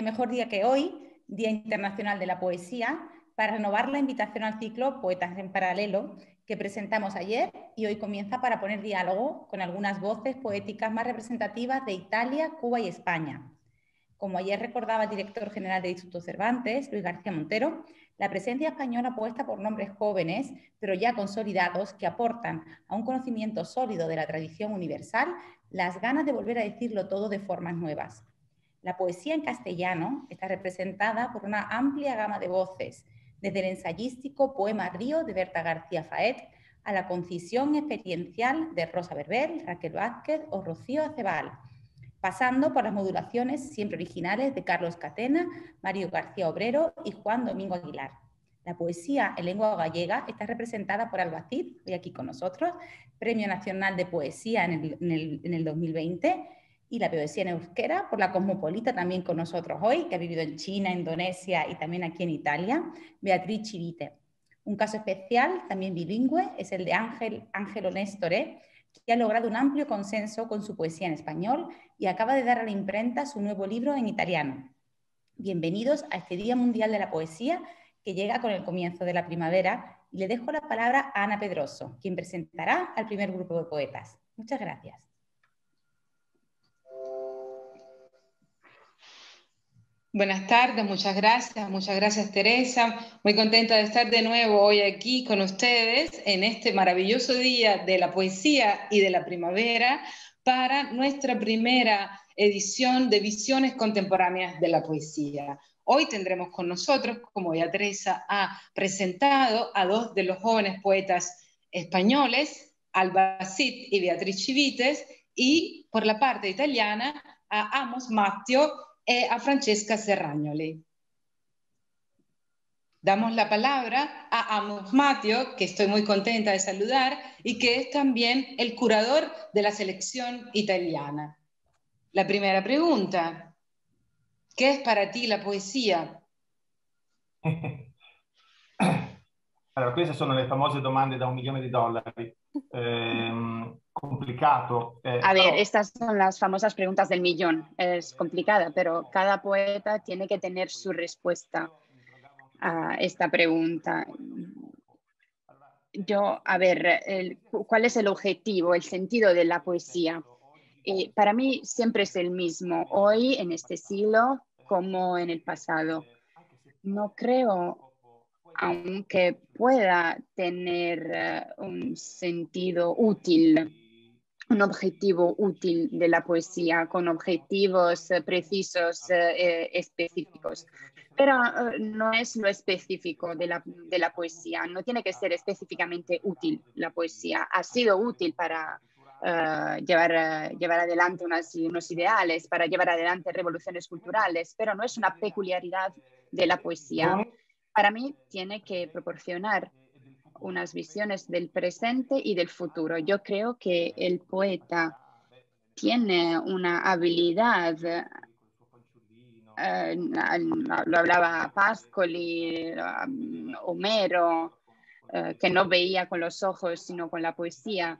mejor día que hoy, Día Internacional de la Poesía, para renovar la invitación al ciclo Poetas en Paralelo que presentamos ayer y hoy comienza para poner diálogo con algunas voces poéticas más representativas de Italia, Cuba y España. Como ayer recordaba el director general del Instituto Cervantes, Luis García Montero, la presencia española apuesta por nombres jóvenes, pero ya consolidados, que aportan a un conocimiento sólido de la tradición universal las ganas de volver a decirlo todo de formas nuevas. La poesía en castellano está representada por una amplia gama de voces, desde el ensayístico Poema Río de Berta García Faet a la concisión experiencial de Rosa Berbel, Raquel Vázquez o Rocío Acebal, pasando por las modulaciones siempre originales de Carlos Catena, Mario García Obrero y Juan Domingo Aguilar. La poesía en lengua gallega está representada por Albacid, hoy aquí con nosotros, Premio Nacional de Poesía en el, en el 2020, y la poesía en euskera por la Cosmopolita también con nosotros hoy, que ha vivido en China, Indonesia y también aquí en Italia, Beatriz Chivite. Un caso especial, también bilingüe, es el de Ángel, Ángelo Néstoré, que ha logrado un amplio consenso con su poesía en español y acaba de dar a la imprenta su nuevo libro en italiano. Bienvenidos a este Día Mundial de la Poesía que llega con el comienzo de la primavera y le dejo la palabra a Ana Pedroso, quien presentará al primer grupo de poetas. Muchas gracias. Buenas tardes, muchas gracias, muchas gracias Teresa. Muy contenta de estar de nuevo hoy aquí con ustedes en este maravilloso día de la poesía y de la primavera para nuestra primera edición de Visiones Contemporáneas de la Poesía. Hoy tendremos con nosotros, como ya Teresa ha presentado, a dos de los jóvenes poetas españoles, Alba Cid y Beatriz Chivites, y por la parte italiana a Amos Matteo e a Francesca Serragnoli. Damos la palabra a Amos Matio, que estoy muy contenta de saludar, y que es también el curador de la selección italiana. La primera pregunta, ¿qué es para ti la poesía? Allora, queste sono le famose domande da un milione di dollari. Eh, complicado. Eh, a ver, estas son las famosas preguntas del millón. Es complicada, pero cada poeta tiene que tener su respuesta a esta pregunta. Yo, a ver, ¿cuál es el objetivo, el sentido de la poesía? Eh, para mí siempre es el mismo, hoy en este siglo como en el pasado. No creo aunque pueda tener eh, un sentido útil, un objetivo útil de la poesía, con objetivos eh, precisos, eh, específicos. Pero no es lo específico de la, de la, poesía, no tiene que ser específicamente útil la poesía. Ha sido útil para llevar, llevar adelante unos ideales, para llevar adelante revoluciones culturales, pero no es una peculiaridad de la poesía para mí tiene que proporcionar unas visiones del presente y del futuro. Yo creo que el poeta tiene una habilidad, eh, lo hablaba Pascoli, um, Homero, eh, que no veía con los ojos, sino con la poesía.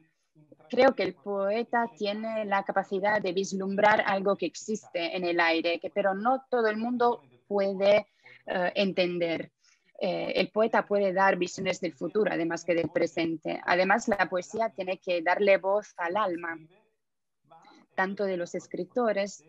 Creo que el poeta tiene la capacidad de vislumbrar algo que existe en el aire, que, pero no todo el mundo puede eh, entender. Eh, el poeta puede dar visiones del futuro, además que del presente. Además, la poesía tiene que darle voz al alma, tanto de los escritores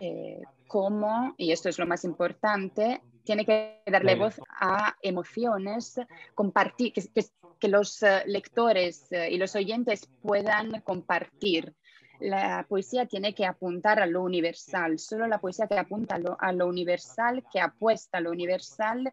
eh, como, y esto es lo más importante, tiene que darle voz a emociones, compartir, que, los eh, lectores y los oyentes puedan compartir. La poesía tiene que apuntar a lo universal. Solo la poesía que apunta a lo, a lo universal, que apuesta a lo universal,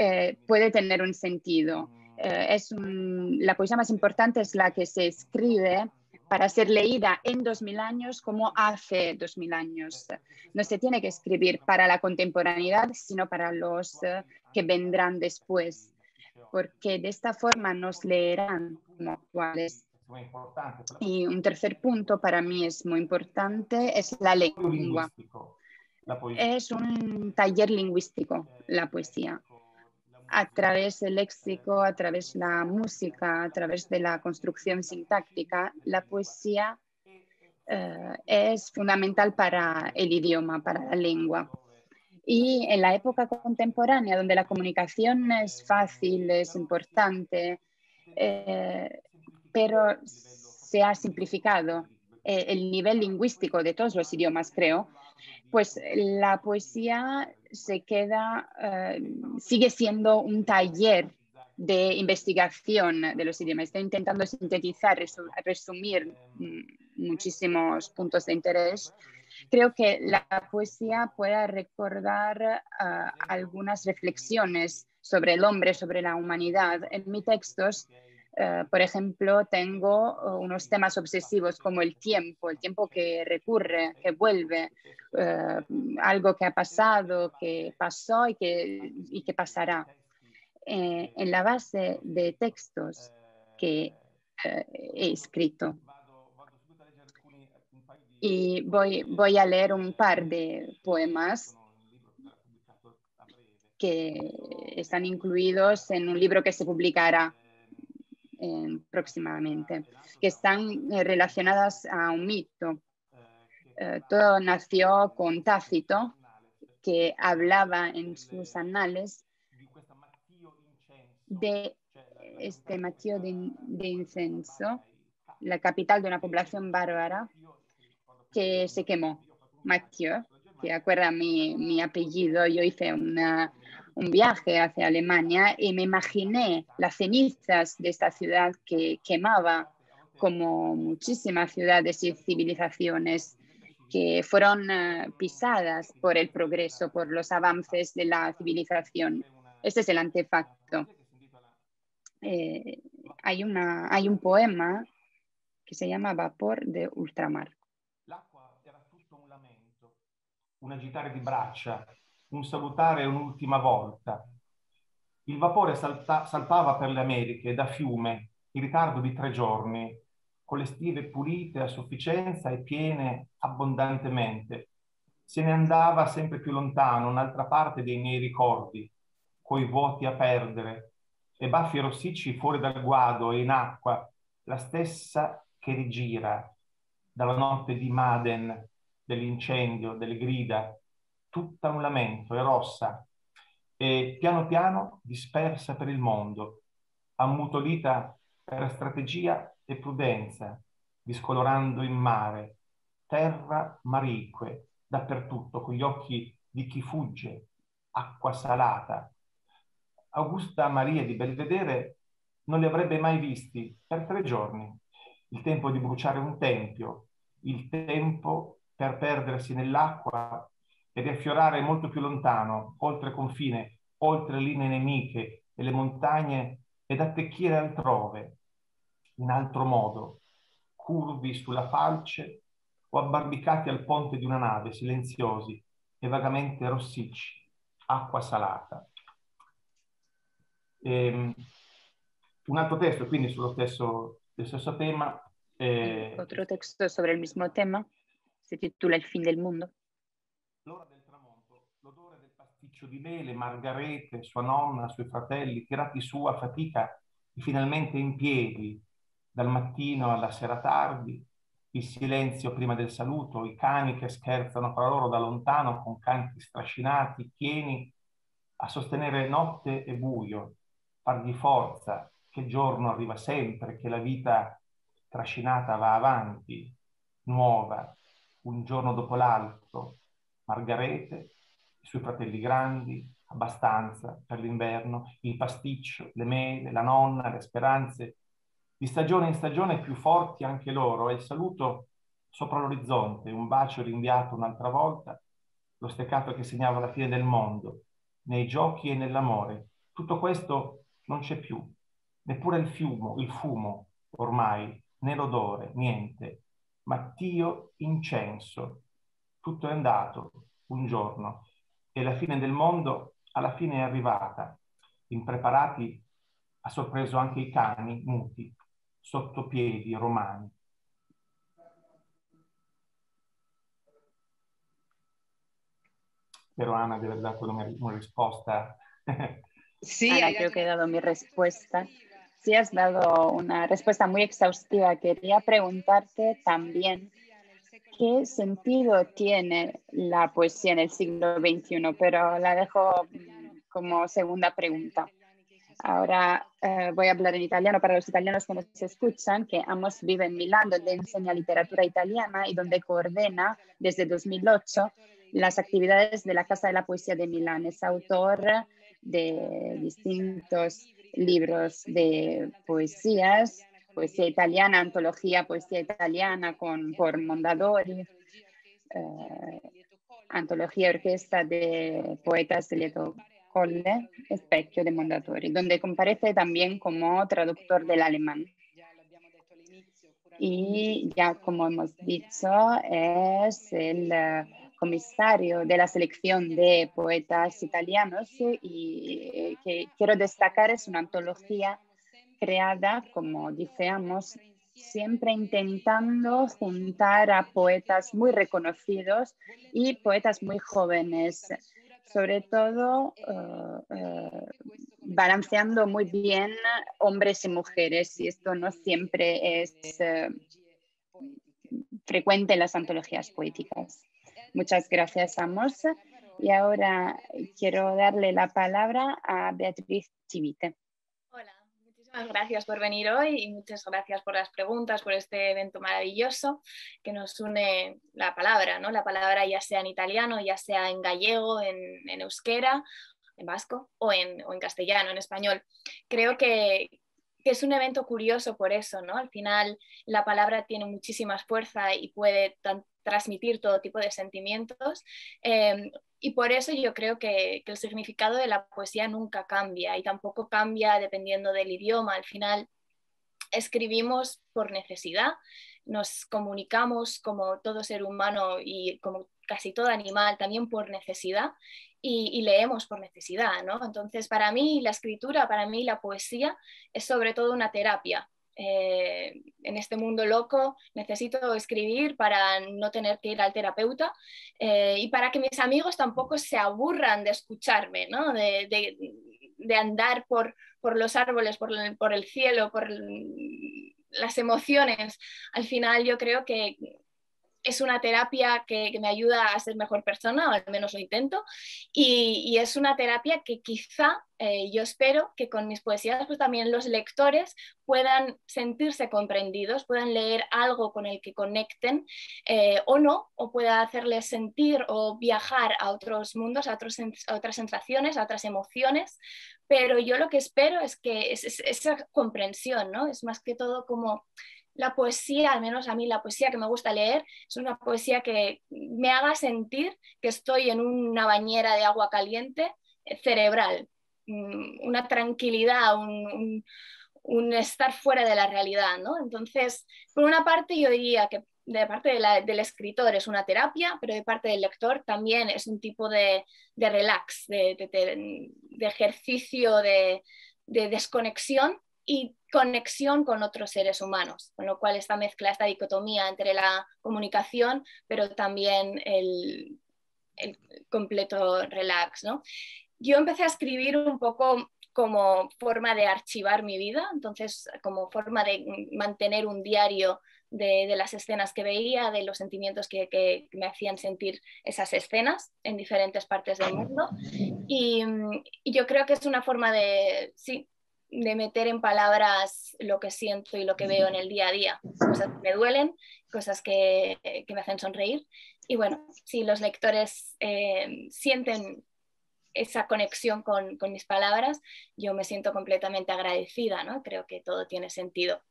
eh, puede tener un sentido. Eh, es la poesía más importante es la que se escribe para ser leída en 2000 años como hace 2000 años. No se tiene que escribir para la contemporaneidad, sino para los eh, que vendrán después, porque de esta forma nos leerán como actuales. Y un tercer punto para mí es muy importante, es la lengua. Es un taller lingüístico, la poesía a través del léxico, a través de la música, a través de la construcción sintáctica, la poesía eh, es fundamental para el idioma, para la lengua. Y en la época contemporánea, donde la comunicación es fácil, es importante, eh, pero se ha simplificado eh, el nivel lingüístico de todos los idiomas, creo, pues la poesía se queda, sigue siendo un taller de investigación de los idiomas. Estoy intentando sintetizar, resumir mm, muchísimos puntos de interés. Creo que la poesía puede recordar ah, algunas reflexiones sobre el hombre, sobre la humanidad. En mis textos, ah, por ejemplo, tengo ah, unos temas obsesivos como el tiempo, el tiempo que recurre, que vuelve, algo que ha pasado, que pasó y que, y que pasará. Eh, en la base de textos que eh, he escrito. Y voy, voy a leer un par de poemas que están incluidos en un libro que se publicará próximamente, que están eh, relacionadas a un mito. todo nació con Tácito, que hablaba en sus anales de este Mateo de, Incenso, la capital de una población bárbara que se quemó. Mathieu, que acuerda mi, mi apellido, yo hice una, un viaje hacia Alemania y me imaginé las cenizas de esta ciudad que quemaba como muchísimas ciudades y civilizaciones que fueron eh, pisadas por el progreso, por los avances de la civilización. Este es el antefacto. Eh, hay, una, hay un poema che si chiama Vapor de Ultramar. Un agitare di braccia, un salutare un'ultima volta. Il vapore salta, salpava per le Americhe da fiume in ritardo di tre giorni, con le stive pulite a sufficienza e piene abbondantemente. Se ne andava sempre più lontano, un'altra parte dei miei ricordi, coi vuoti a perdere, e baffi rossicci fuori dal guado e in acqua, la stessa che rigira dalla notte di Maden, dell'incendio, delle grida, tutta un lamento, è rossa, e piano piano dispersa per il mondo, ammutolita per strategia e prudenza, discolorando in mare, terra marique, dappertutto, con gli occhi di chi fugge, acqua salata, Augusta Maria di Belvedere non li avrebbe mai visti per tre giorni. Il tempo di bruciare un tempio, il tempo per perdersi nell'acqua e riaffiorare molto più lontano, oltre confine, oltre linee nemiche e le montagne ed attecchire altrove, in altro modo, curvi sulla falce o abbarbicati al ponte di una nave, silenziosi e vagamente rossicci, acqua salata. Eh, un altro testo, quindi sullo stesso, stesso tema. Eh, Otro texto sobre el mismo tema, si titula Il fin del mondo. L'ora del tramonto, l'odore del pasticcio di mele, Margarete, sua nonna, suoi fratelli, tirati su a fatica e finalmente in piedi, dal mattino alla sera tardi, il silenzio prima del saluto, i cani che scherzano fra loro da lontano con canti strascinati, pieni a sostenere notte e buio, fargli forza, che giorno arriva sempre, che la vita trascinata va avanti, nuova, un giorno dopo l'altro. Margarete, i suoi fratelli grandi, abbastanza per l'inverno, il pasticcio, le mele, la nonna, le speranze, di stagione in stagione più forti anche loro, e il saluto sopra l'orizzonte, un bacio rinviato un'altra volta, lo steccato che segnava la fine del mondo, nei giochi e nell'amore. Tutto questo non c'è più, neppure il fumo, il fumo ormai, né l'odore, niente. Mattio incenso, tutto è andato un giorno e la fine del mondo alla fine è arrivata. Impreparati ha sorpreso anche i cani muti, sotto piedi romani. Spero Anna di aver dato una, una risposta Sí, creo que he dado mi respuesta. Sí, has dado una respuesta muy exhaustiva. Quería preguntarte también qué sentido tiene la poesía en el siglo XXI, pero la dejo mm, como segunda pregunta. Ahora eh, voy a hablar en italiano para los italianos que nos escuchan, que Amos vive en Milán, donde enseña literatura italiana y donde coordena desde 2008 las actividades de la Casa de la Poesía de Milán. Es autor de distintos libros de poesías, poesía italiana, antología poesía italiana con, por Mondadori, eh, antología orquesta de poetas de Lieto Colle, Especchio de Mondadori, donde comparece también como traductor del alemán. Y ya como hemos dicho, es el comisario de la selección de poetas italianos y eh, que quiero destacar es una antología creada, como decíamos, siempre intentando juntar a poetas muy reconocidos y poetas muy jóvenes, sobre todo eh, eh, balanceando muy bien hombres y mujeres, y esto no siempre es frecuente en las antologías poéticas. Muchas gracias, Amos. Y ahora quiero darle la palabra a Beatriz Chivite. Muchísimas gracias por venir hoy y muchas gracias por las preguntas, por este evento maravilloso que nos une la palabra, ¿no? La palabra ya sea en italiano, ya sea en gallego, en, euskera, en vasco o en, o en castellano, en español. Creo que, es un evento curioso por eso, ¿no? Al final la palabra tiene muchísima fuerza y puede transmitir todo tipo de sentimientos. Em, y por eso yo creo que, el significado de la poesía nunca cambia y tampoco cambia dependiendo del idioma. Al final escribimos por necesidad, nos comunicamos como todo ser humano y como casi todo animal también por necesidad y, leemos por necesidad, ¿no? Entonces, para mí la escritura, para mí la poesía es sobre todo una terapia. Eh, en este mundo loco necesito escribir para no tener que ir al terapeuta eh, y para que mis amigos tampoco se aburran de escucharme, ¿no? de, andar por, por, los árboles, por por el cielo, por las emociones. Al final yo creo que es una terapia que, me ayuda a ser mejor persona, o al menos lo intento, y, es una terapia que quizá eh, yo espero que con mis poesías pues también los lectores puedan sentirse comprendidos, puedan leer algo con el que conecten eh, o no, o pueda hacerles sentir o viajar a otros mundos, a, otras sensaciones, a otras emociones, pero yo lo que espero es que es, esa comprensión, ¿no? Es más que todo como la poesía, al menos a mí la poesía que me gusta leer, es una poesía que me haga sentir que estoy en una bañera de agua caliente eh, cerebral, mm, una tranquilidad, un, estar fuera de la realidad, ¿no? Entonces, por una parte yo diría que de parte del escritor es una terapia, pero de parte del lector también es un tipo de, relax, de, ejercicio, de, desconexión y conexión con otros seres humanos, con lo cual esta mezcla, esta dicotomía entre la comunicación, pero también el, completo relax. ¿no? Yo empecé a escribir un poco como forma de archivar mi vida, entonces como forma de mantener un diario de, las escenas que veía, de los sentimientos que, me hacían sentir esas escenas en diferentes partes del mundo. Y, y, yo creo que es una forma de, sí, de meter en palabras lo que siento y lo que veo en el día a día. Cosas que me duelen, cosas que, me hacen sonreír. Y bueno, si los lectores eh, sienten esa conexión con, mis palabras, yo me siento completamente agradecida, ¿no? Creo que todo tiene sentido.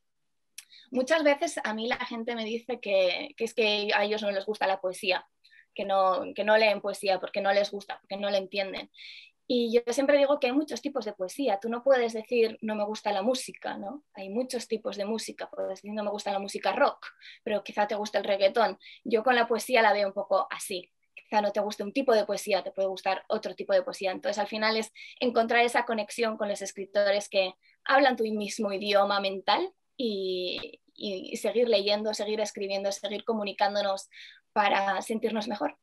Muchas veces a mí la gente me dice que, que es que a ellos no les gusta la poesía, que no, que no leen poesía porque no les gusta, porque no la entienden. Y yo siempre digo que hay muchos tipos de poesía. Tú no puedes decir no me gusta la música, ¿no? Hay muchos tipos de música. Puedes decir no me gusta la música rock, pero quizá te gusta el reggaetón. Yo con la poesía la veo un poco así. Quizá no te guste un tipo de poesía, te puede gustar otro tipo de poesía. Entonces al final es encontrar esa conexión con los escritores que hablan tu mismo idioma mental y, y seguir leyendo, seguir escribiendo, seguir comunicándonos para sentirnos mejor.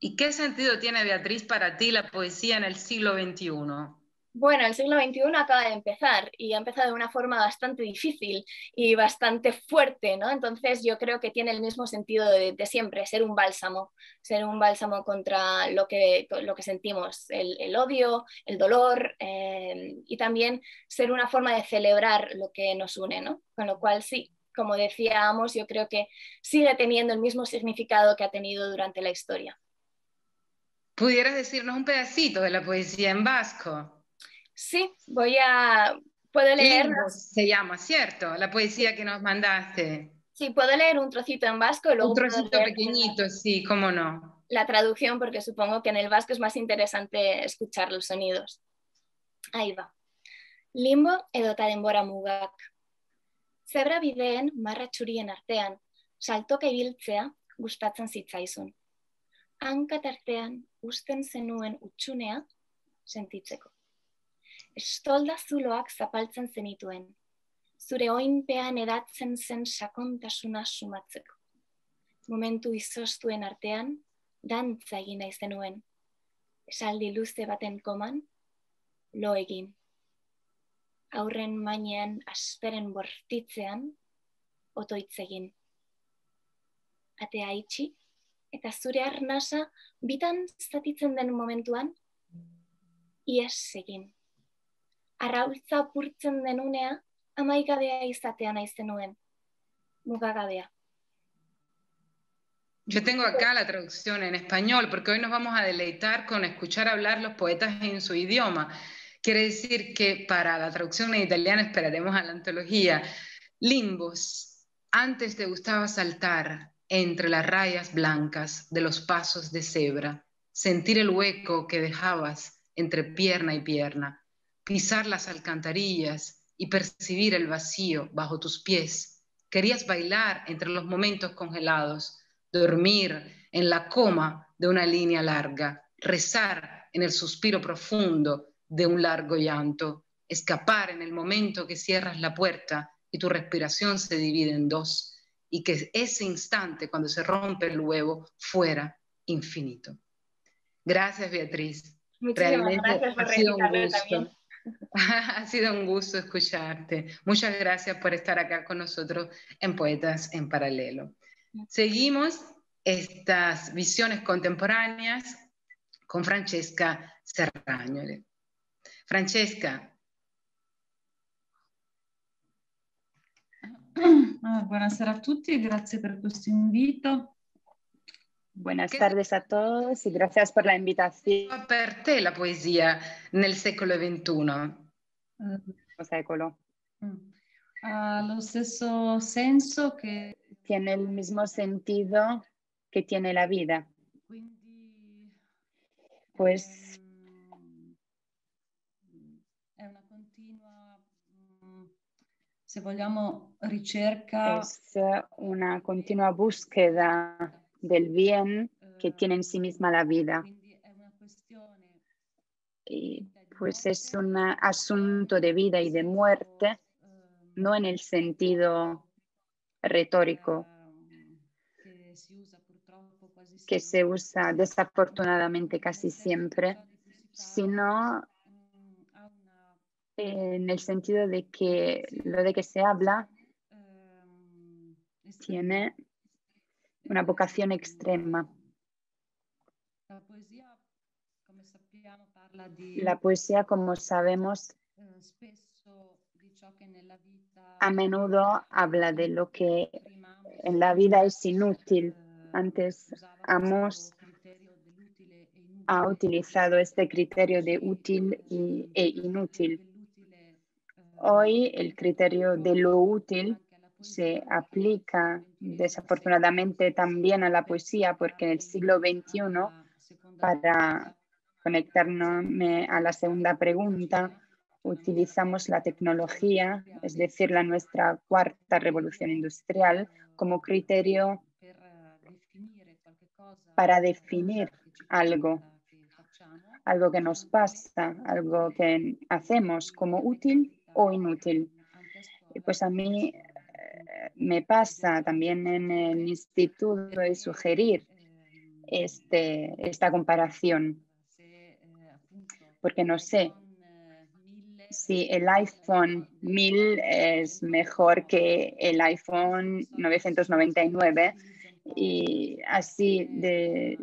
¿Y qué sentido tiene, Beatriz, para ti la poesía en el siglo XXI? Bueno, el siglo XXI acaba de empezar y ha empezado de una forma bastante difícil y bastante fuerte, ¿no? Entonces yo creo que tiene el mismo sentido de, siempre, ser un bálsamo, ser un bálsamo contra lo que, sentimos, el, odio, el dolor eh, y también ser una forma de celebrar lo que nos une, ¿no? Con lo cual sí, como decíamos, yo creo que sigue teniendo el mismo significado que ha tenido durante la historia. ¿Pudieras decirnos un pedacito de la poesía en vasco? Sí, voy a... Puedo leer... Se llama, ¿cierto? La poesía que nos mandaste. Sí, puedo leer un trocito en vasco. un trocito pequeñito, sí, cómo no. La traducción, porque supongo que en el vasco es más interesante escuchar los sonidos. Ahí va. Limbo edota denbora mugak. Zebra bideen marra txurien artean, saltoka ibiltzea gustatzen zitzaizun. Hanka tartean usten zenuen utxunea sentitzeko estolda zuloak zapaltzen zenituen, zure oinpean edatzen zen sakontasuna sumatzeko. Momentu izostuen artean, dantza egin nahi zenuen, esaldi luze baten koman, lo egin. Aurren mainean asperen bortitzean, otoitz egin. Atea itxi, eta zure arnasa bitan zatitzen den momentuan, ies egin arraultza apurtzen denunea, amaigabea izatea nahi zenuen, mugagabea. Yo tengo acá la traducción en español porque hoy nos vamos a deleitar con escuchar hablar los poetas en su idioma. Quiere decir que para la traducción en italiano esperaremos a la antología. Limbos, antes te gustaba saltar entre las rayas blancas de los pasos de cebra, sentir el hueco que dejabas entre pierna y pierna, pisar las alcantarillas y percibir el vacío bajo tus pies. Querías bailar entre los momentos congelados, dormir en la coma de una línea larga, rezar en el suspiro profundo de un largo llanto, escapar en el momento que cierras la puerta y tu respiración se divide en dos, y que ese instante cuando se rompe el huevo fuera infinito. Gracias, Beatriz. Realmente gracias por ha Ha sido un gusto escucharte. Muchas gracias por estar acá con nosotros en Poetas en Paralelo. Seguimos estas visiones contemporáneas con Francesca Serragnole. Francesca. Ah, buonasera a tutti, grazie per questo invito. Buenas tardes a todos y gracias por la invitación. Per te la poesía nel secolo XXI? Uh, secolo. Ha lo stesso senso che... Tiene el mismo sentido que tiene la vida. Quindi, pues... se vogliamo, ricerca... Es una continua búsqueda del bien que tiene en sí misma la vida. Y pues es un asunto de vida y de muerte, no en el sentido retórico que se usa desafortunadamente casi siempre, sino en el sentido de que lo de que se habla tiene una vocación extrema. La poesía, como sabemos, a menudo habla de lo que en la vida es inútil. Antes Amos ha utilizado este criterio de útil e inútil. Hoy el criterio de lo útil se aplica desafortunadamente también a la poesía, porque en el siglo XXI, para conectarnos a la segunda pregunta, utilizamos la tecnología, es decir, la nuestra cuarta revolución industrial, como criterio para definir algo, algo que nos pasa, algo que hacemos como útil o inútil. Pues a mí me pasa también en el instituto de sugerir este, esta comparación, porque no sé si el iPhone 1000 es mejor que el iPhone 999 y así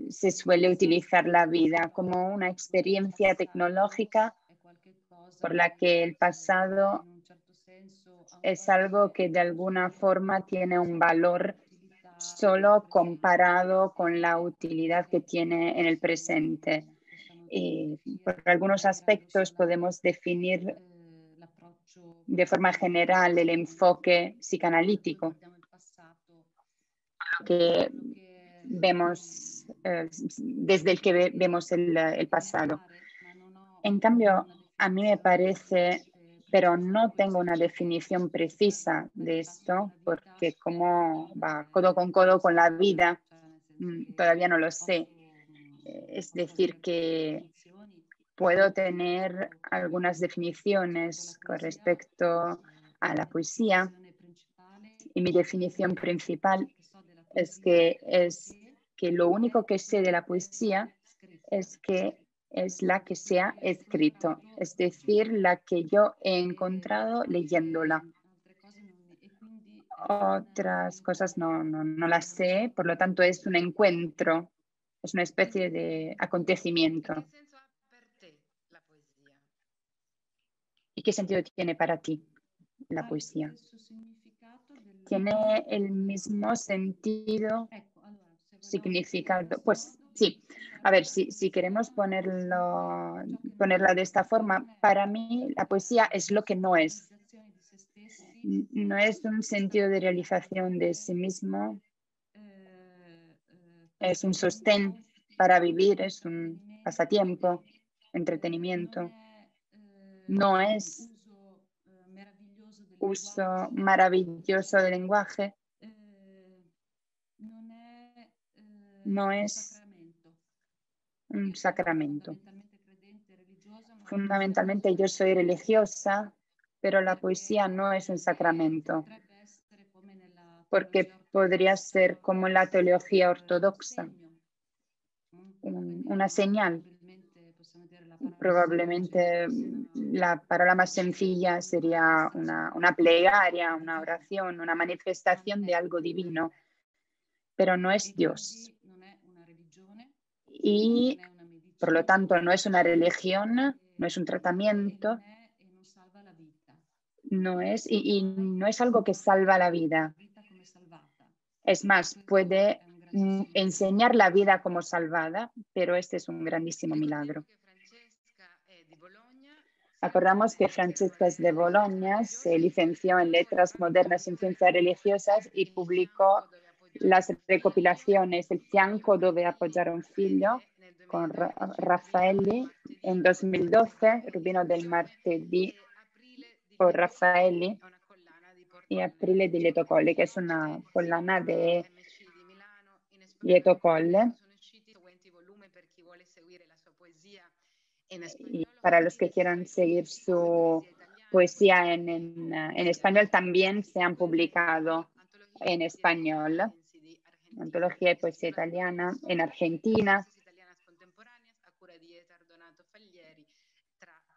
se suele utilizar la vida como una experiencia tecnológica por la que el pasado es algo que de alguna forma tiene un valor solo comparado con la utilidad que tiene en el presente. Y por algunos aspectos podemos definir de forma general el enfoque psicanalítico que vemos eh, desde el que vemos el, el pasado. En cambio, a mí me parece pero no tengo una definición precisa de esto porque como va codo con codo con la vida, mm, todavía no lo sé. Es decir, que puedo tener algunas definiciones con respecto a la poesía y mi definición principal es que es que lo único que sé de la poesía es que es la que se ha escrito, es decir, la que yo he encontrado leyéndola. Otras cosas no, no, no las sé, por lo tanto es un encuentro, es una especie de acontecimiento. ¿Y qué sentido tiene para ti la poesía? ¿Tiene el mismo sentido, significado? Pues Sí, a ver, si, si queremos ponerlo, ponerla de esta forma, para mí la poesía es lo que no es. No es un sentido de realización de sí mismo, es un sostén para vivir, es un pasatiempo, entretenimiento. No es uso maravilloso del lenguaje, no es un sacramento. Fundamentalmente yo soy religiosa, pero la poesía no es un sacramento, porque podría ser como la teología ortodoxa, una señal. Probablemente la palabra más sencilla sería una, una plegaria, una oración, una manifestación de algo divino, pero no es Dios y por lo tanto no es una religión, no es un tratamiento, no es, y, no es algo que salva la vida. Es más, puede mm, enseñar la vida como salvada, pero este es un grandísimo milagro. Acordamos que Francesca es de Bologna, se licenció en Letras Modernas y Ciencias Religiosas y publicó las recopilaciones El fianco dove appoggiare un figlio con Raffaelli en 2012, Rubino del martedì con Raffaelli y Aprile di Lieto Colle, que es una collana de Lieto Colle. Y para los que quieran seguir su poesía en, en español, también se han publicado en español antología de poesía italiana en Argentina.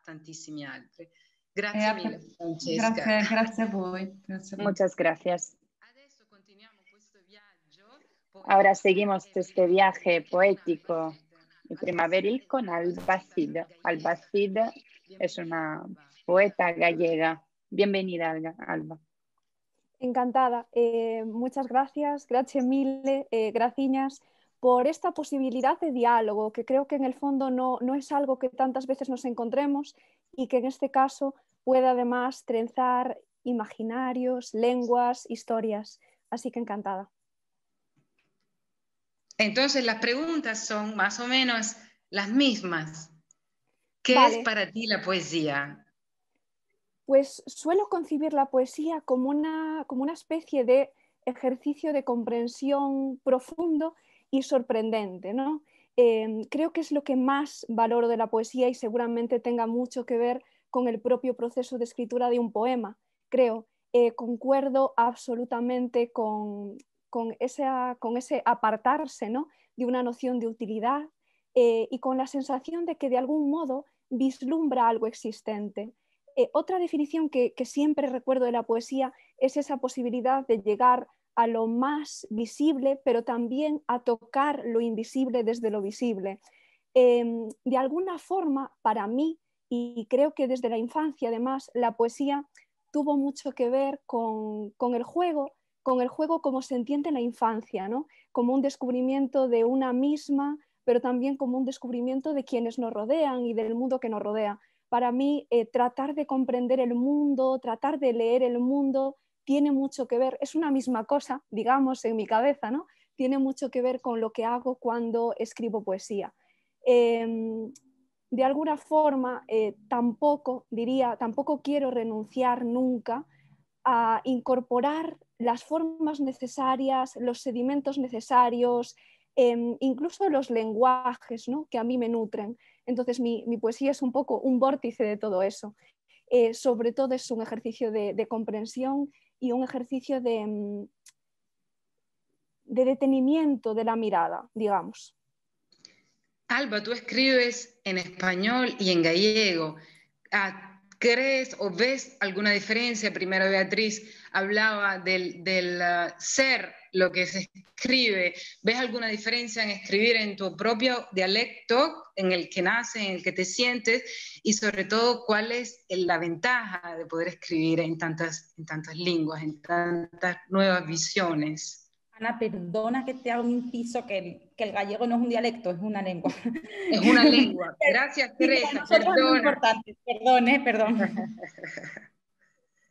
Tantissimi altri. Grazie mille, Francesca. Grazie, grazie a voi. Grazie a Muchas gracias. Ahora seguimos este viaje poético y primaveril con Alba Cid. Alba Cid es una poeta gallega. Bienvenida, Alba. Encantada. Eh, muchas gracias, gracias mille, eh, gracias por esta posibilidad de diálogo, que creo que en el fondo no, no, es algo que tantas veces nos encontremos y que en este caso puede además trenzar imaginarios, lenguas, historias. Así que encantada. Entonces las preguntas son más o menos las mismas. ¿Qué es para ti la poesía? Pues suelo concebir la poesía como una, como una especie de ejercicio de comprensión profundo y sorprendente. ¿no? Em, creo que es lo que más valoro de la poesía y seguramente tenga mucho que ver con el propio proceso de escritura de un poema. Creo, eh, concuerdo absolutamente con, con, con ese apartarse ¿no? de una noción de utilidad eh, y con la sensación de que de algún modo vislumbra algo existente. Eh, otra definición que, siempre recuerdo de la poesía es esa posibilidad de llegar a lo más visible, pero también a tocar lo invisible desde lo visible. Em, de alguna forma, para mí, y creo que desde la infancia además, la poesía tuvo mucho que ver con, con el juego, con el juego como se entiende en la infancia, ¿no? como un descubrimiento de una misma, pero también como un descubrimiento de quienes nos rodean y del mundo que nos rodea. Para mí, eh, tratar de comprender el mundo, tratar de leer el mundo, tiene mucho que ver, es una misma cosa, digamos, en mi cabeza, ¿no? Tiene mucho que ver con lo que hago cuando escribo poesía. Em, de alguna forma, eh, tampoco, diría, tampoco quiero renunciar nunca a incorporar las formas necesarias, los sedimentos necesarios, Em, incluso los lenguajes que a mí me nutren. Entonces mi, poesía es un poco un vórtice de todo eso. Eh, sobre todo es un ejercicio de, comprensión y un ejercicio de, mm, de detenimiento de la mirada, digamos. Alba, tú escribes en español y en gallego. Ah, ¿Crees o ves alguna diferencia? Primero Beatriz hablaba del, del ah, ser lo que se escribe, ¿ves alguna diferencia en escribir en tu propio dialecto, en el que naces, en el que te sientes? Y sobre todo, ¿cuál es la ventaja de poder escribir en tantas, en tantas lenguas, en tantas nuevas visiones? Ana, perdona que te haga un que que el gallego no es un dialecto, es una lengua. Es una lengua. Gracias, Teresa. Perdona. Perdón, eh, perdón.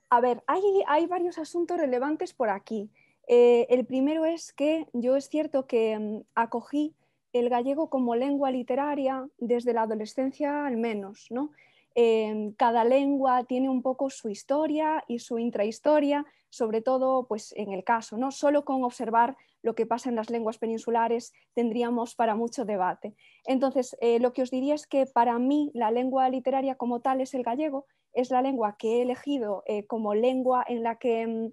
A ver, hay, hay varios asuntos relevantes por aquí. Eh, el primero es que yo es cierto que mm, acogí el gallego como lengua literaria desde la adolescencia al menos. ¿no? Cada lengua tiene un poco su historia y su intrahistoria, sobre todo pues, en el caso. ¿no? Solo con observar lo que pasa en las lenguas peninsulares tendríamos para mucho debate. Entonces, eh, lo que os diría es que para mí la lengua literaria como tal es el gallego, es la lengua que he elegido eh, como lengua en la que mm,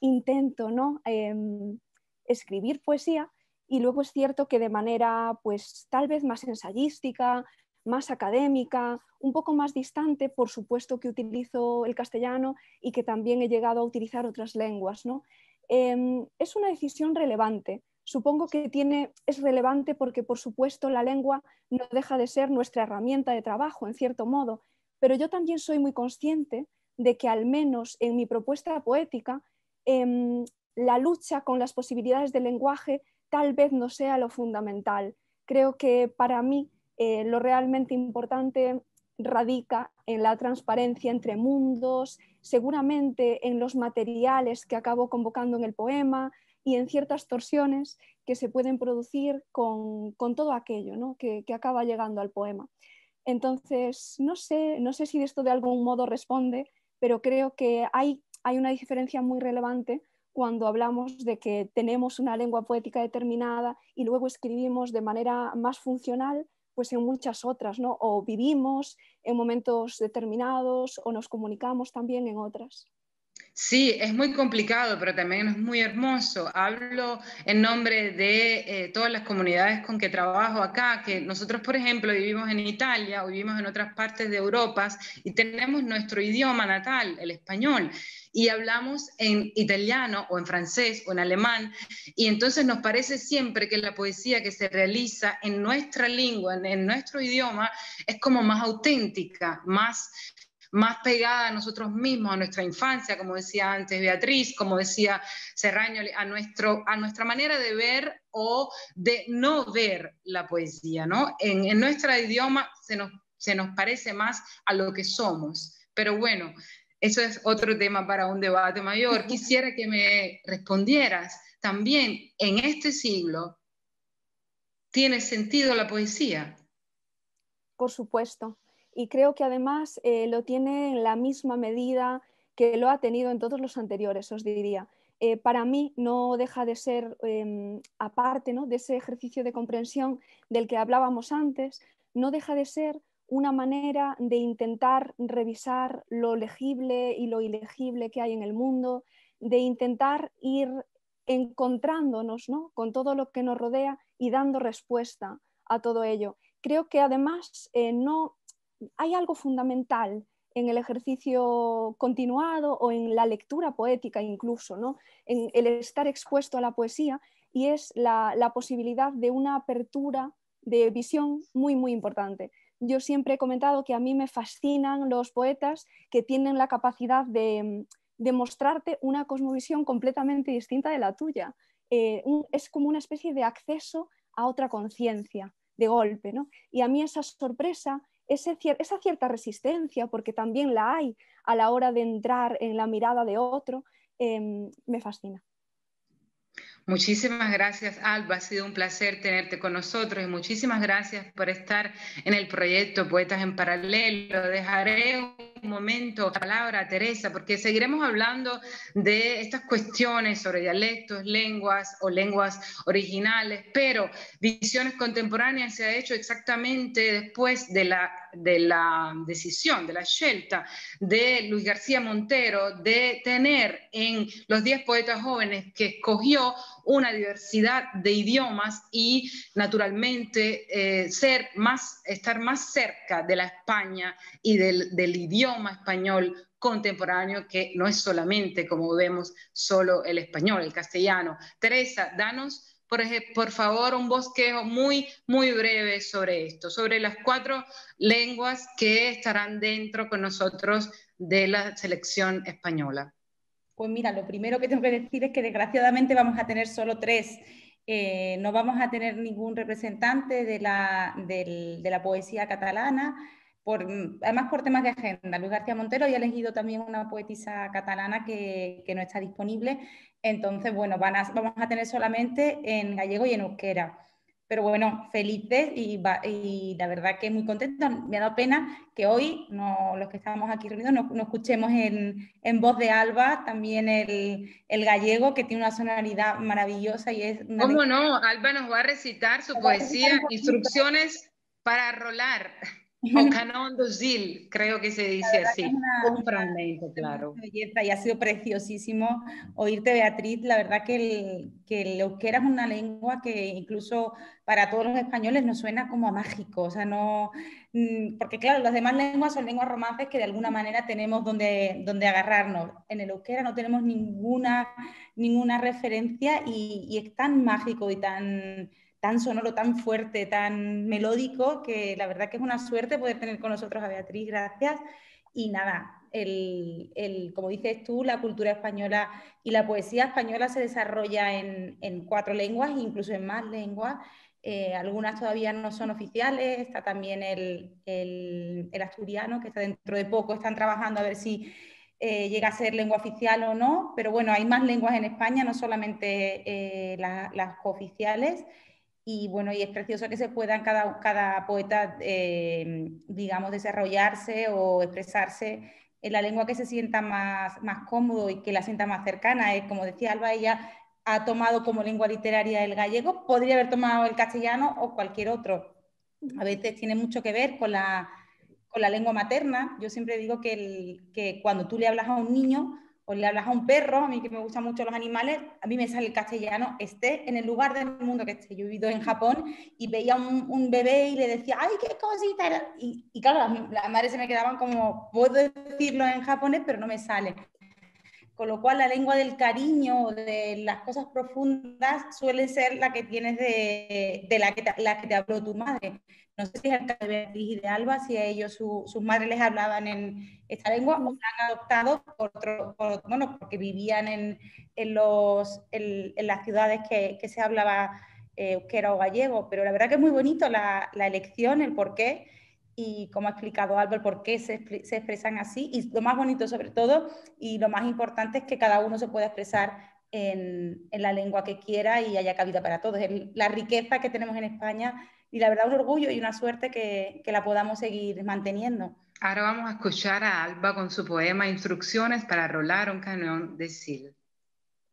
intento ¿no? Em, escribir poesía y luego es cierto que de manera pues tal vez más ensayística, más académica, un poco más distante, por supuesto que utilizo el castellano y que también he llegado a utilizar otras lenguas. ¿no? Em, es una decisión relevante. Supongo que tiene, es relevante porque, por supuesto, la lengua no deja de ser nuestra herramienta de trabajo, en cierto modo, pero yo también soy muy consciente de que al menos en mi propuesta poética Em, la lucha con las posibilidades del lenguaje tal vez no sea lo fundamental. Creo que para mí eh, lo realmente importante radica en la transparencia entre mundos, seguramente en los materiales que acabo convocando en el poema y en ciertas torsiones que se pueden producir con, todo aquello que, que, acaba llegando al poema. Entonces, no sé, no sé si esto de algún modo responde, pero creo que hay hay una diferencia muy relevante cuando hablamos de que tenemos una lengua poética determinada y luego escribimos de manera más funcional pues en muchas otras, ¿no? O vivimos en momentos determinados o nos comunicamos también en otras. Sí, es muy complicado, pero también es muy hermoso. Hablo en nombre de eh, todas las comunidades con que trabajo acá, que nosotros, por ejemplo, vivimos en Italia o vivimos en otras partes de Europa y tenemos nuestro idioma natal, el español, y hablamos en italiano o en francés o en alemán, y entonces nos parece siempre que la poesía que se realiza en nuestra lengua, en nuestro idioma, es como más auténtica, más más pegada a nosotros mismos, a nuestra infancia, como decía antes Beatriz, como decía Serraño, a, nuestro, a nuestra manera de ver o de no ver la poesía, ¿no? En, en nuestro idioma se nos, se nos parece más a lo que somos. Pero bueno, eso es otro tema para un debate mayor. Quisiera que me respondieras también, en este siglo, ¿tiene sentido la poesía? Por supuesto y creo que además eh, lo tiene en la misma medida que lo ha tenido en todos los anteriores, os diría. Eh, para mí no deja de ser, em, aparte ¿no? de ese ejercicio de comprensión del que hablábamos antes, no deja de ser una manera de intentar revisar lo legible y lo ilegible que hay en el mundo, de intentar ir encontrándonos ¿no? con todo lo que nos rodea y dando respuesta a todo ello. Creo que además eh, no, hay algo fundamental en el ejercicio continuado o en la lectura poética incluso, ¿no? en el estar expuesto a la poesía y es la, posibilidad de una apertura de visión muy, muy importante. Yo siempre he comentado que a mí me fascinan los poetas que tienen la capacidad de, mostrarte una cosmovisión completamente distinta de la tuya. Eh, es como una especie de acceso a otra conciencia de golpe. ¿no? Y a mí esa sorpresa esa cierta resistencia, porque también la hay a la hora de entrar en la mirada de otro, em, me fascina. Muchísimas gracias, Alba. Ha sido un placer tenerte con nosotros y muchísimas gracias por estar en el proyecto Poetas en Paralelo. Dejaré un momento la palabra Teresa porque seguiremos hablando de estas cuestiones sobre dialectos, lenguas o lenguas originales, pero Visiones Contemporáneas se ha hecho exactamente después de la, de la decisión, de la scelta de Luis García Montero de tener en los 10 poetas jóvenes que escogió una diversidad de idiomas y naturalmente eh, ser más, estar más cerca de la España y del, del idioma español contemporáneo que no es solamente, como vemos, solo el español, el castellano. Teresa, danos por, por, favor, un bosquejo muy, muy breve sobre esto, sobre las cuatro lenguas que estarán dentro con nosotros de la selección española. Pues mira, lo primero que tengo que decir es que desgraciadamente vamos a tener solo tres. Eh, no vamos a tener ningún representante de la, de la poesía catalana, por, además por temas de agenda. Luis García Montero ha elegido también una poetisa catalana que, que no está disponible. Entonces, bueno, van vamos a tener solamente en gallego y en euskera pero bueno, felices y, y, la verdad que muy contenta. Me ha dado pena que hoy no, los que estamos aquí reunidos no, escuchemos en, en, voz de Alba también el, el, gallego, que tiene una sonoridad maravillosa y es... ¿Cómo no? Alba nos va a recitar su poesía, instrucciones para rolar. O Canon de creo que se dice así. un fragmento, claro. Belleza, y ha sido preciosísimo oírte, Beatriz. La verdad que el, que el euskera es una lengua que incluso para todos los españoles nos suena como a mágico. O sea, no. Mm, porque, claro, las demás lenguas son lenguas romances que de alguna manera tenemos donde, donde agarrarnos. En el euskera no tenemos ninguna, ninguna referencia y, y es tan mágico y tan tan sonoro, tan fuerte, tan melódico, que la verdad que es una suerte poder tener con nosotros a Beatriz, gracias. Y nada, el, el, como dices tú, la cultura española y la poesía española se desarrolla en, en cuatro lenguas, incluso en más lenguas. Eh, algunas todavía no son oficiales, está también el, el, el, asturiano, que está dentro de poco, están trabajando a ver si eh, llega a ser lengua oficial o no, pero bueno, hay más lenguas en España, no solamente eh, las oficiales y bueno, y es precioso que se puedan cada, cada poeta, eh, digamos, desarrollarse o expresarse en la lengua que se sienta más, más cómodo y que la sienta más cercana. Es, como decía Alba, ella ha tomado como lengua literaria el gallego, podría haber tomado el castellano o cualquier otro. A veces tiene mucho que ver con la, con la lengua materna. Yo siempre digo que, que cuando tú le hablas a un niño, o le hablas a un perro, a mí que me gustan mucho los animales, a mí me sale el castellano, esté en el lugar del mundo que esté. Yo he vivido en Japón y veía un, un bebé y le decía, ¡ay, qué cosita! Y, claro, las, madres se me quedaban como, puedo decirlo en japonés, pero no me sale. Con lo cual, la lengua del cariño, de las cosas profundas, suele ser la que tienes de, de la, que la que te habló tu madre. No sé si es el de Beatriz y de Alba, si a ellos sus madres les hablaban en esta lengua o la han adoptado por otro, bueno, porque vivían en, en, los, en, las ciudades que, que se hablaba eh, euskera o gallego. Pero la verdad que es muy bonito la, la elección, el por qué y como ha explicado Alba, por qué se, se, expresan así. Y lo más bonito sobre todo y lo más importante es que cada uno se pueda expresar en, en la lengua que quiera y haya cabida para todos. La riqueza que tenemos en España y la verdad un orgullo y una suerte que, que la podamos seguir manteniendo. Ahora vamos a escuchar a Alba con su poema Instrucciones para rolar un cañón de Sil.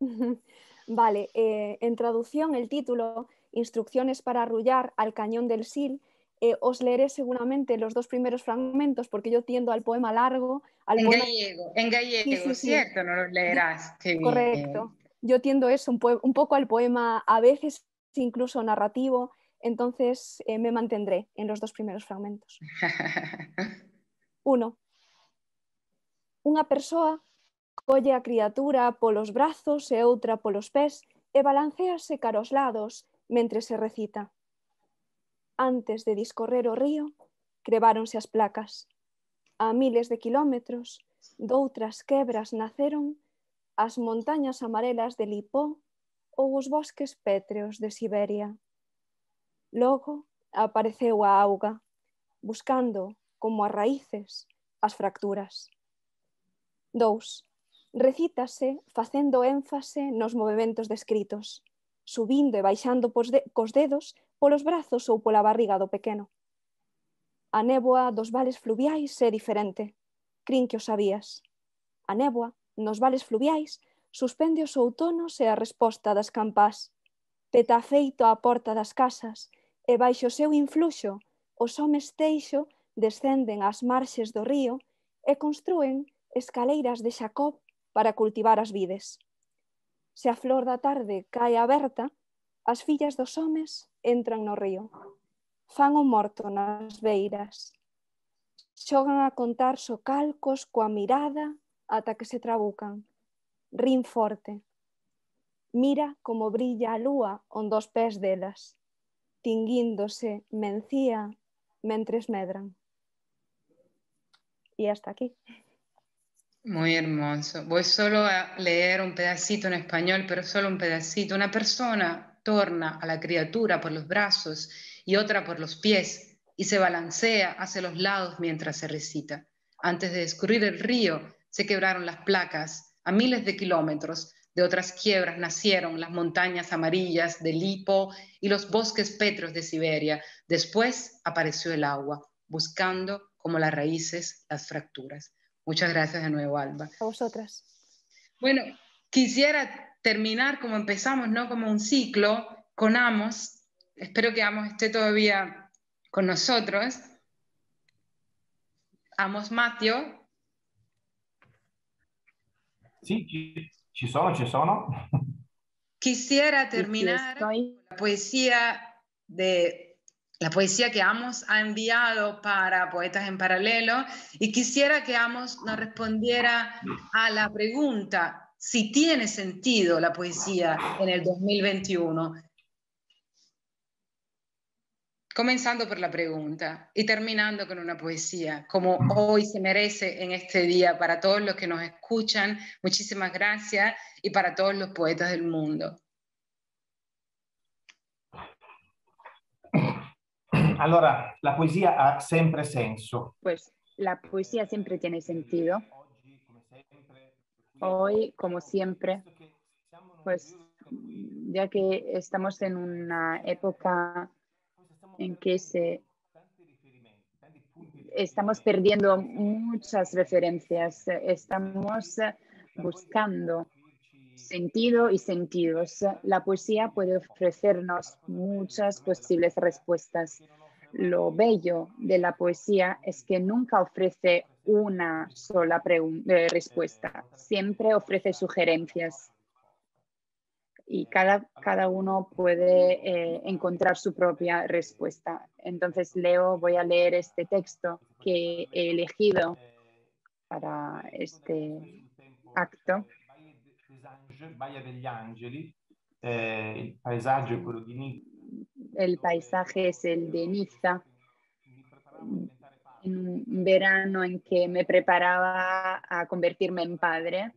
Vale, eh, en traducción el título Instrucciones para arrullar al cañón del Sil. Eh, os leeré seguramente los dos primeros fragmentos porque yo tiendo al poema largo. Al en poema... gallego, en gallego, sí, sí, ¿cierto? Sí. No los leerás. Qué Correcto. Yo tiendo eso un, un poco al poema, a veces incluso narrativo, Entonces eh, me mantendré en los dos primeros fragmentos. Uno. Unha persoa colle a criatura polos brazos e outra polos pés e balancease cara lados mentre se recita. Antes de discorrer o río, creváronse as placas. A miles de kilómetros, doutras quebras naceron as montañas amarelas de Lipó ou os bosques pétreos de Siberia. Logo apareceu a auga, buscando, como as raíces, as fracturas. 2. Recítase facendo énfase nos movimentos descritos, subindo e baixando de cos dedos polos brazos ou pola barriga do pequeno. A néboa dos vales fluviais é diferente, crin que o sabías. A néboa nos vales fluviais suspende os outonos e a resposta das campás, peta feito á porta das casas e baixo o seu influxo os homes teixo descenden ás marxes do río e construen escaleiras de Xacob para cultivar as vides. Se a flor da tarde cae aberta, as fillas dos homes entran no río. Fan o morto nas beiras. Xogan a contar socalcos coa mirada ata que se trabucan. Rin forte. Mira como brilla a lúa on dos pés delas tinguíndose mencía mentres medran. Y hasta aquí. Muy hermoso. Voy solo a leer un pedacito en español, pero solo un pedacito. Una persona torna a la criatura por los brazos y otra por los pies y se balancea hacia los lados mientras se recita. Antes de descubrir el río, se quebraron las placas. A miles de kilómetros de otras quiebras nacieron las montañas amarillas de Lipo y los bosques petros de Siberia. Después apareció el agua, buscando como las raíces las fracturas. Muchas gracias de nuevo, Alba. A vosotras. Bueno, quisiera terminar como empezamos, ¿no? Como un ciclo con Amos. Espero que Amos esté todavía con nosotros. Amos Mateo. Sí, ci sono, ci sono. Quisiera terminar con la poesía de la poesía que Amos ha enviado para Poetas en Paralelo y quisiera que Amos nos respondiera a la pregunta si tiene sentido la poesía en el 2021. Comenzando por la pregunta y terminando con una poesía, como hoy se merece en este día para todos los que nos escuchan. Muchísimas gracias y para todos los poetas del mundo. Allora, la poesía ha sempre senso. Pues la poesía siempre tiene sentido. Hoy, como siempre, pues ya que estamos en una época en que se estamos perdiendo muchas referencias, estamos buscando sentido y sentidos. La poesía puede ofrecernos muchas posibles respuestas lo bello de la poesía es que nunca ofrece una sola eh, respuesta, siempre ofrece sugerencias y cada, cada uno puede eh, encontrar su propia respuesta. Entonces, Leo, voy a leer este texto que he elegido para este acto. Eh, el paisaje es el de Niza, en un verano en que me preparaba a convertirme en padre.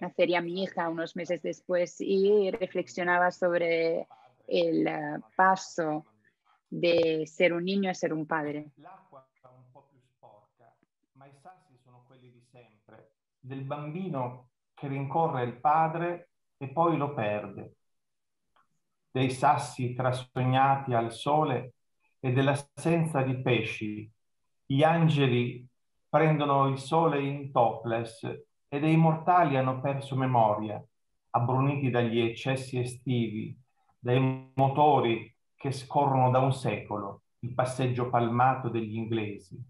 Nacería mi hija unos meses después y reflexionaba sobre el eh, paso de ser un niño a ser un padre. del bambino che rincorre il padre e poi lo perde dei sassi trasognati al sole e dell'assenza di pesci. Gli angeli prendono il sole in topless e dei mortali hanno perso memoria, abbruniti dagli eccessi estivi, dai motori che scorrono da un secolo, il passeggio palmato degli inglesi.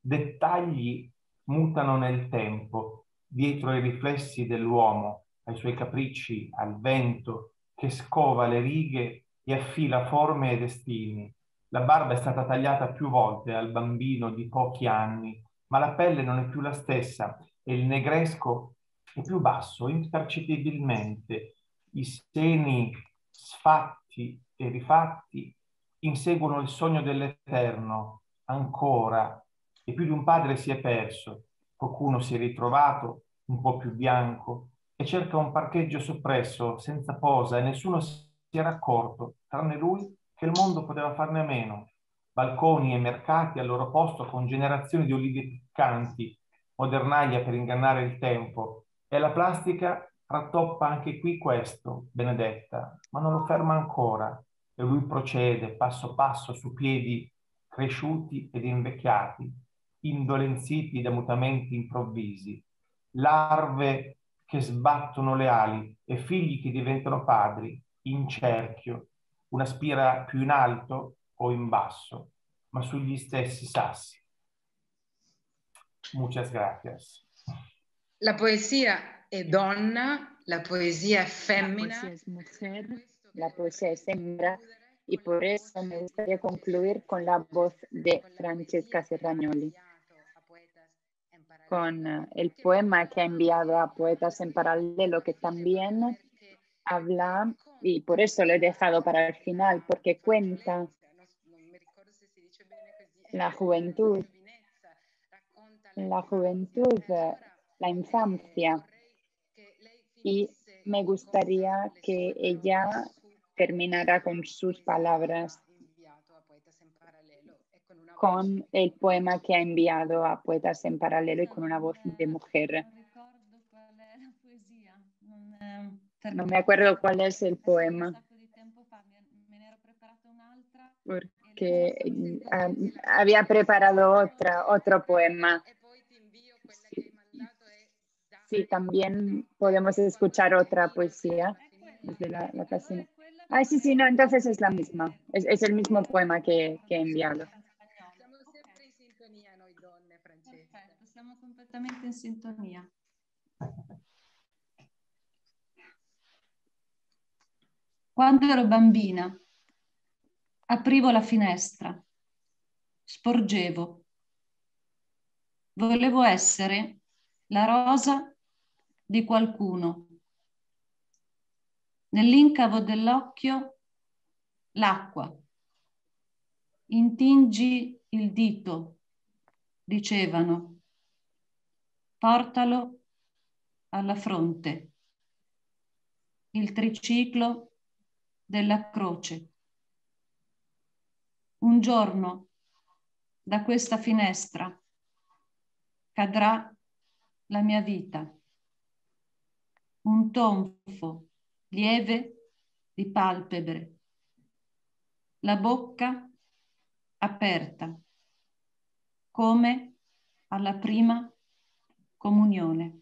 Dettagli mutano nel tempo, dietro i riflessi dell'uomo, ai suoi capricci, al vento, che scova le righe e affila forme e destini. La barba è stata tagliata più volte al bambino di pochi anni ma la pelle non è più la stessa e il negresco è più basso, impercettibilmente. I seni sfatti e rifatti inseguono il sogno dell'eterno ancora e più di un padre si è perso, qualcuno si è ritrovato un po' più bianco e cerca un parcheggio soppresso, senza posa e nessuno si era accorto, tranne lui, che il mondo poteva farne a meno. Balconi e mercati al loro posto con generazioni di olive piccanti, modernaia per ingannare il tempo. E la plastica rattoppa anche qui questo, Benedetta, ma non lo ferma ancora. E lui procede passo passo su piedi cresciuti ed invecchiati, indolenziti da mutamenti improvvisi, larve che sbattono le ali e figli che diventano padri in cerchio, una spira più in alto o in basso, ma sugli stessi sassi. Muchas gracias. La poesía es donna, la poesía es fémina. La poesía es mujer, la poesía es hembra y por eso me gustaría concluir con la voz de Francesca Serragnoli, con eh, el poema que ha enviado a Poetas en Paralelo, que también habla, y por eso lo he dejado para el final, porque cuenta la juventud, la juventud, la infancia. Y me gustaría que ella terminara con sus palabras, con el poema que ha enviado a Poetas en Paralelo y con una voz de mujer. No me acuerdo cuál es el poema. Porque había preparado otra, otro poema. Sí, también podemos escuchar otra poesía desde la, la casina. Ah, sí, sí, no, entonces es la misma. Es, es el mismo poema que, que he enviado. Siamo completamente in sintonia. Quando ero bambina, aprivo la finestra, sporgevo. Volevo essere la rosa di qualcuno. Nell'incavo dell'occhio l'acqua. Intingi il dito, dicevano. Portalo alla fronte. Il triciclo della croce. Un giorno da questa finestra cadrà la mia vita. Un tonfo lieve di palpebre, la bocca aperta, come alla prima comunione.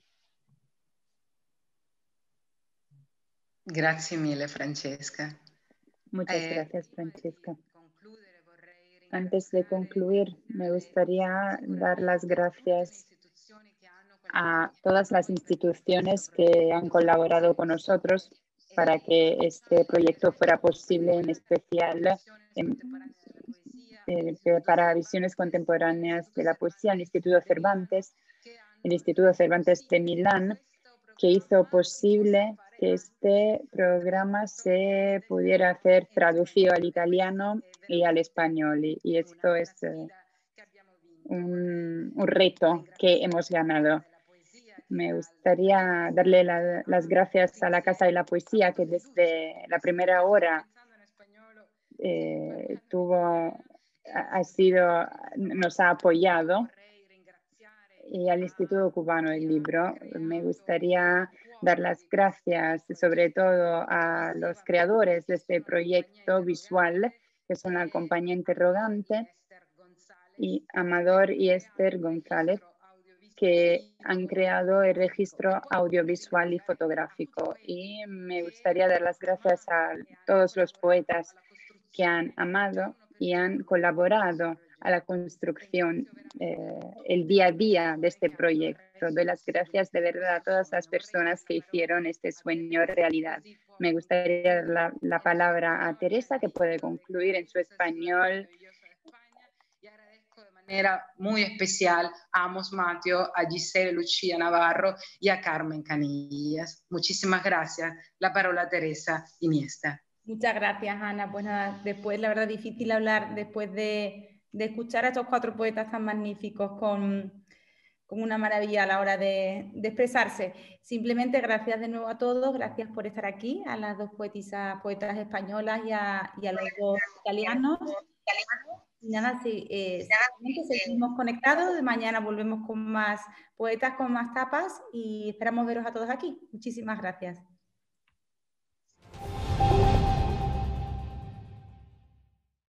Grazie mille, Francesca. Muchas Eh, gracias, Francesca. Antes de concluir, me gustaría dar las gracias a todas las instituciones que han colaborado con nosotros para que este proyecto fuera posible, en especial eh, para visiones contemporáneas de la poesía, el Instituto Cervantes, el Instituto Cervantes de Milán, que hizo posible que este programa se pudiera hacer traducido al italiano y al español. Y, y esto es eh, un, reto que hemos ganado. Me gustaría darle la- las gracias a la Casa de la Poesía, que desde la primera hora eh, tuvo, ha sido, nos ha apoyado y al Instituto Cubano del Libro. Me gustaría dar las gracias sobre todo a los creadores de este proyecto visual, que son la compañía interrogante, y Amador y Esther González, que han creado el registro audiovisual y fotográfico. Y me gustaría dar las gracias a todos los poetas que han amado y han colaborado a la construcción, eh, el día a día de este proyecto. Doy las gracias de verdad a todas las personas que hicieron este sueño realidad. Me gustaría dar la, la palabra a Teresa, que puede concluir en su español. manera muy especial a Amos Mateo, a Giselle Lucía Navarro y a Carmen Canillas. Muchísimas gracias. La palabra a Teresa Iniesta. Muchas gracias, Ana. Pues nada, después, la verdad, difícil hablar después de, escuchar a estos cuatro poetas tan magníficos con, una maravilla a la hora de, expresarse. Simplemente gracias de nuevo a todos, gracias por estar aquí, a las dos poetisas, poetas españolas y a, y a los dos italianos. Y nada, sí, eh, seguimos conectados. Mañana volvemos con más poetas, con más tapas y esperamos veros a todos aquí. Muchísimas gracias.